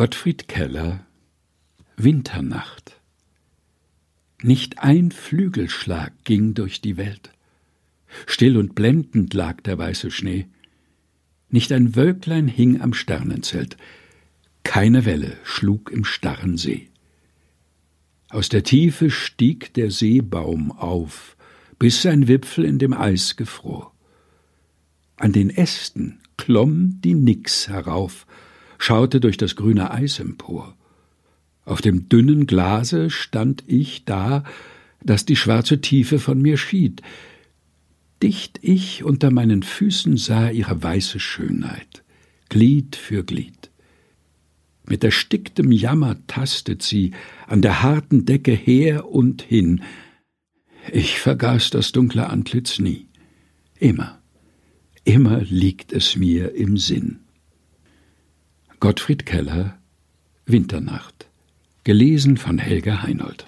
Gottfried Keller Winternacht Nicht ein Flügelschlag ging durch die Welt. Still und blendend lag der weiße Schnee. Nicht ein Wölklein hing am Sternenzelt. Keine Welle schlug im starren See. Aus der Tiefe stieg der Seebaum auf, bis sein Wipfel in dem Eis gefror. An den Ästen klomm die Nix herauf, schaute durch das grüne Eis empor. Auf dem dünnen Glase stand ich da, dass die schwarze Tiefe von mir schied. Dicht ich unter meinen Füßen sah ihre weiße Schönheit, Glied für Glied. Mit ersticktem Jammer tastet sie an der harten Decke her und hin. Ich vergaß das dunkle Antlitz nie. Immer, immer liegt es mir im Sinn. Gottfried Keller Winternacht. Gelesen von Helga Heinold